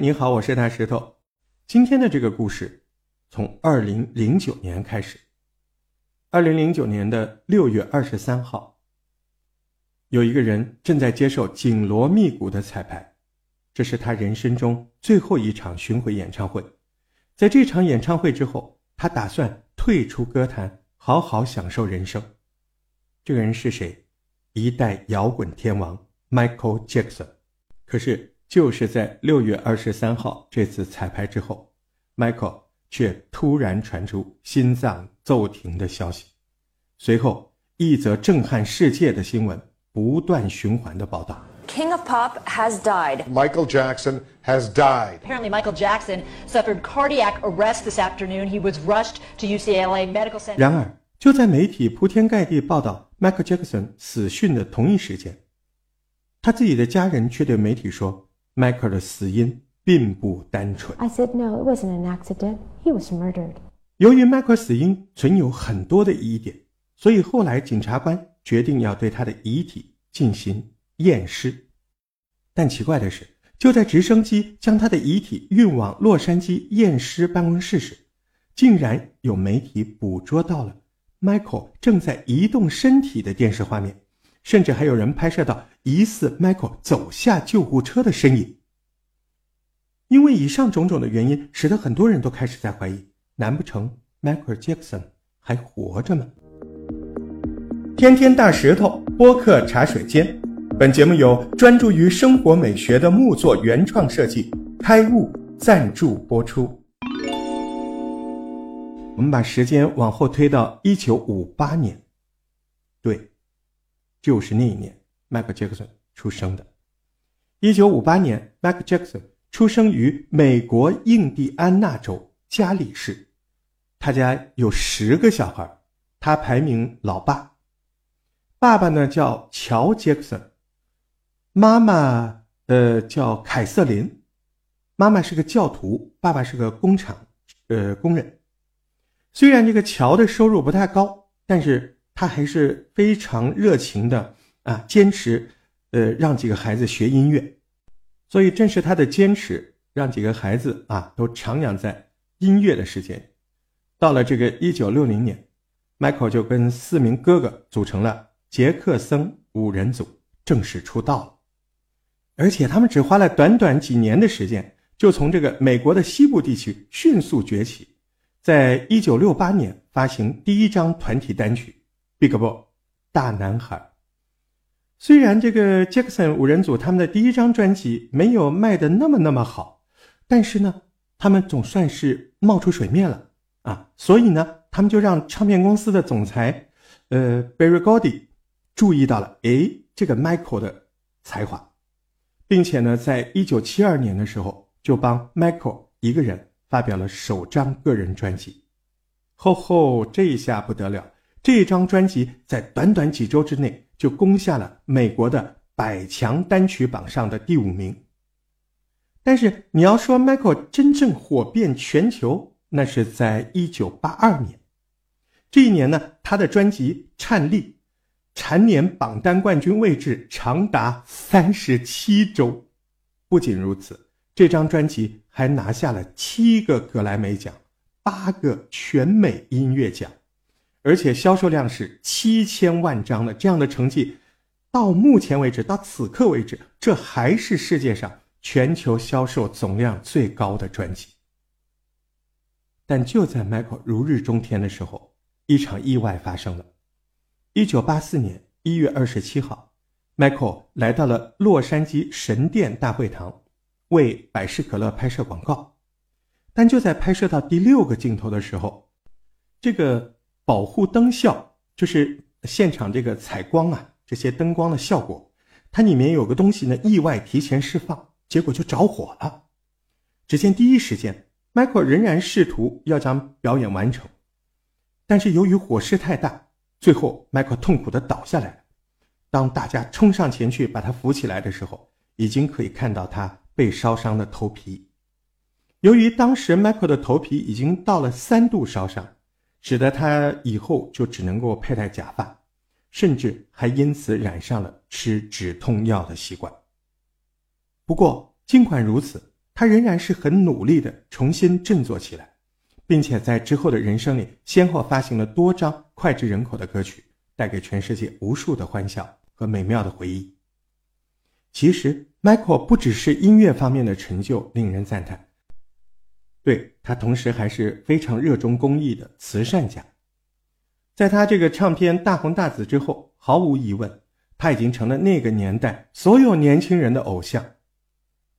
你好，我是大石头。今天的这个故事从二零零九年开始。二零零九年的六月二十三号，有一个人正在接受紧锣密鼓的彩排，这是他人生中最后一场巡回演唱会。在这场演唱会之后，他打算退出歌坛，好好享受人生。这个人是谁？一代摇滚天王 Michael Jackson。可是。就是在六月二十三号这次彩排之后，Michael 却突然传出心脏骤停的消息。随后，一则震撼世界的新闻不断循环的报道：King of Pop has died. Michael Jackson has died. Apparently, Michael Jackson suffered cardiac arrest this afternoon. He was rushed to UCLA Medical Center. 然而，就在媒体铺天盖地报道 Michael Jackson 死讯的同一时间，他自己的家人却对媒体说。迈克尔的死因并不单纯。I said no, it wasn't an accident. He was murdered. 由于迈克尔死因存有很多的疑点，所以后来检察官决定要对他的遗体进行验尸。但奇怪的是，就在直升机将他的遗体运往洛杉矶验尸办公室时，竟然有媒体捕捉到了 Michael 正在移动身体的电视画面。甚至还有人拍摄到疑似 Michael 走下救护车的身影。因为以上种种的原因，使得很多人都开始在怀疑：难不成 Michael Jackson 还活着吗？天天大石头播客茶水间，本节目由专注于生活美学的木作原创设计开悟赞助播出。我们把时间往后推到一九五八年，对。就是那一年，迈克尔·杰克逊出生的。一九五八年，迈克尔·杰克逊出生于美国印第安纳州加里市。他家有十个小孩，他排名老八。爸爸呢叫乔·杰克逊，妈妈呃叫凯瑟琳。妈妈是个教徒，爸爸是个工厂呃工人。虽然这个乔的收入不太高，但是。他还是非常热情的啊，坚持，呃，让几个孩子学音乐，所以正是他的坚持，让几个孩子啊都徜徉在音乐的世界。到了这个一九六零年，Michael 就跟四名哥哥组成了杰克森五人组，正式出道了。而且他们只花了短短几年的时间，就从这个美国的西部地区迅速崛起，在一九六八年发行第一张团体单曲。Big Boy，大男孩。虽然这个 Jackson 五人组他们的第一张专辑没有卖的那么那么好，但是呢，他们总算是冒出水面了啊！所以呢，他们就让唱片公司的总裁，呃，Barry Gordy 注意到了，哎，这个 Michael 的才华，并且呢，在一九七二年的时候，就帮 Michael 一个人发表了首张个人专辑。吼吼，这一下不得了！这张专辑在短短几周之内就攻下了美国的百强单曲榜上的第五名。但是你要说 Michael 真正火遍全球，那是在一九八二年。这一年呢，他的专辑《颤栗》蝉联榜单冠军位置长达三十七周。不仅如此，这张专辑还拿下了七个格莱美奖，八个全美音乐奖。而且销售量是七千万张的这样的成绩，到目前为止，到此刻为止，这还是世界上全球销售总量最高的专辑。但就在 Michael 如日中天的时候，一场意外发生了。一九八四年一月二十七号，Michael 来到了洛杉矶神殿大会堂，为百事可乐拍摄广告。但就在拍摄到第六个镜头的时候，这个。保护灯效就是现场这个采光啊，这些灯光的效果，它里面有个东西呢，意外提前释放，结果就着火了。只见第一时间，Michael 仍然试图要将表演完成，但是由于火势太大，最后 Michael 痛苦的倒下来了。当大家冲上前去把他扶起来的时候，已经可以看到他被烧伤的头皮。由于当时 Michael 的头皮已经到了三度烧伤。使得他以后就只能够佩戴假发，甚至还因此染上了吃止痛药的习惯。不过，尽管如此，他仍然是很努力的重新振作起来，并且在之后的人生里先后发行了多张脍炙人口的歌曲，带给全世界无数的欢笑和美妙的回忆。其实，Michael 不只是音乐方面的成就令人赞叹，对他同时还是非常热衷公益的慈善家。在他这个唱片大红大紫之后，毫无疑问，他已经成了那个年代所有年轻人的偶像，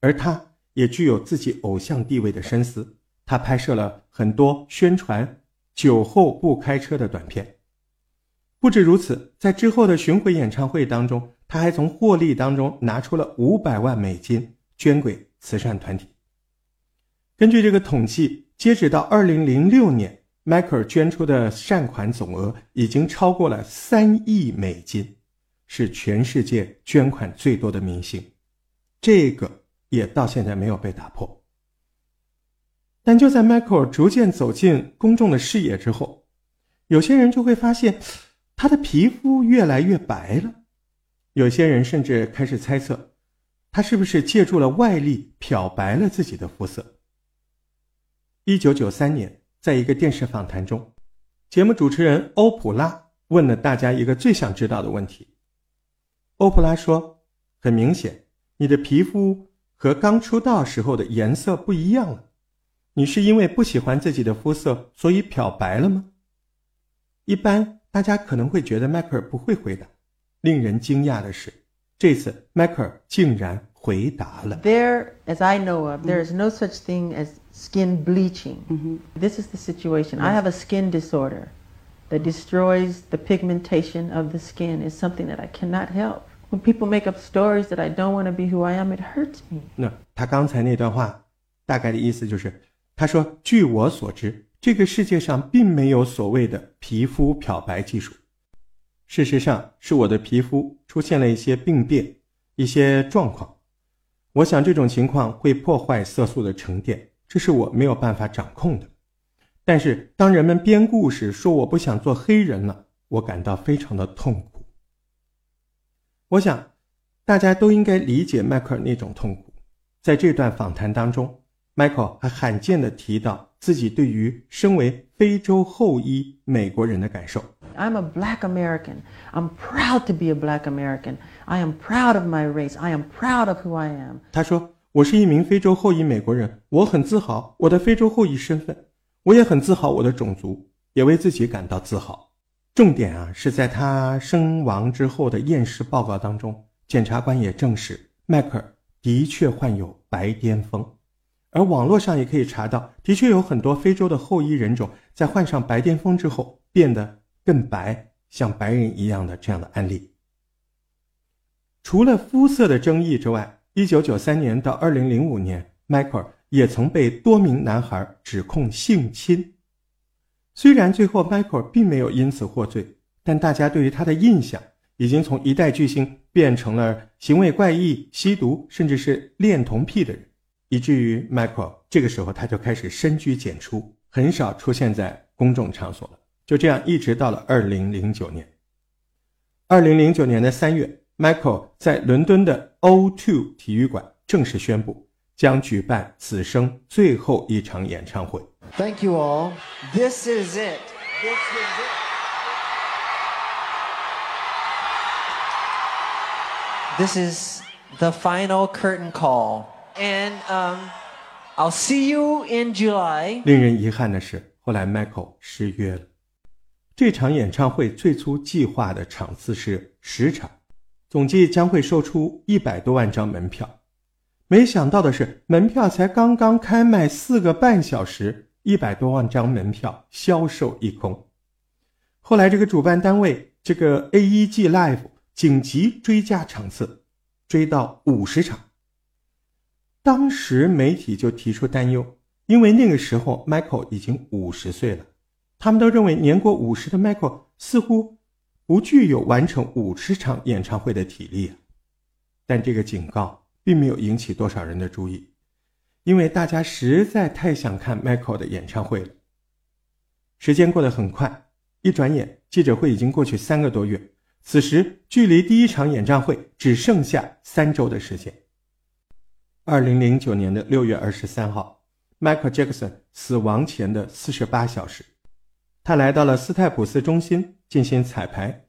而他也具有自己偶像地位的深思。他拍摄了很多宣传酒后不开车的短片。不止如此，在之后的巡回演唱会当中，他还从获利当中拿出了五百万美金捐给慈善团体。根据这个统计，截止到二零零六年，迈克尔捐出的善款总额已经超过了三亿美金，是全世界捐款最多的明星。这个也到现在没有被打破。但就在迈克尔逐渐走进公众的视野之后，有些人就会发现，他的皮肤越来越白了。有些人甚至开始猜测，他是不是借助了外力漂白了自己的肤色。一九九三年，在一个电视访谈中，节目主持人欧普拉问了大家一个最想知道的问题。欧普拉说：“很明显，你的皮肤和刚出道时候的颜色不一样了。你是因为不喜欢自己的肤色，所以漂白了吗？”一般大家可能会觉得迈克尔不会回答。令人惊讶的是，这次迈克尔竟然回答了。 There, as I know of, there is no such thing as skin bleaching. This is the situation. I have a skin disorder that destroys the pigmentation of the skin. It's something that I cannot help. When people make up stories that I don't want to be who I am, it hurts me. 那他刚才那段话，大概的意思就是，他说：“据我所知，这个世界上并没有所谓的皮肤漂白技术。 事实上，是我的皮肤出现了一些病变，一些状况。我想这种情况会破坏色素的沉淀，这是我没有办法掌控的。但是，当人们编故事说我不想做黑人了，我感到非常的痛苦。我想，大家都应该理解迈克尔那种痛苦。在这段访谈当中，迈克尔还罕见的提到自己对于身为非洲后裔美国人的感受。I'm a black American. I'm proud to be a black American. I am proud of my race. I am proud of who I am. 他说：“我是一名非洲后裔美国人，我很自豪我的非洲后裔身份，我也很自豪我的种族，也为自己感到自豪。”重点啊是在他身亡之后的验尸报告当中，检察官也证实迈克尔的确患有白癜风，而网络上也可以查到，的确有很多非洲的后裔人种在患上白癜风之后变得更白，像白人一样的这样的案例。除了肤色的争议之外，一九九三年到二零零五年，迈克尔也曾被多名男孩指控性侵。虽然最后迈克尔并没有因此获罪，但大家对于他的印象已经从一代巨星变成了行为怪异、吸毒，甚至是恋童癖的人，以至于迈克尔这个时候他就开始深居简出，很少出现在公众场所了。就这样，一直到了二零零九年。二零零九年的三月，Michael 在伦敦的 O2 体育馆正式宣布将举办此生最后一场演唱会。 Thank you all. This is it. This is it. This is the final curtain call. And um, I'll see you in July. 令人遗憾的是，后来 Michael 失约了。 这场演唱会最初计划的场次是十场，总计将会售出一百多万张门票。没想到的是，门票才刚刚开卖四个半小时，一百多万张门票销售一空。后来，这个主办单位这个 AEG Live 紧急追加场次，追到五十场。当时媒体就提出担忧，因为那个时候 Michael 已经五十岁了，他们都认为年过五十的 Michael 似乎不具有完成五十场演唱会的体力。但这个警告并没有引起多少人的注意，因为大家实在太想看 Michael 的演唱会了。时间过得很快，一转眼记者会已经过去三个多月，此时距离第一场演唱会只剩下三周的时间。二零零九年的六月二十三号，Michael Jackson 死亡前的四十八小时，他来到了斯泰普斯中心进行彩排。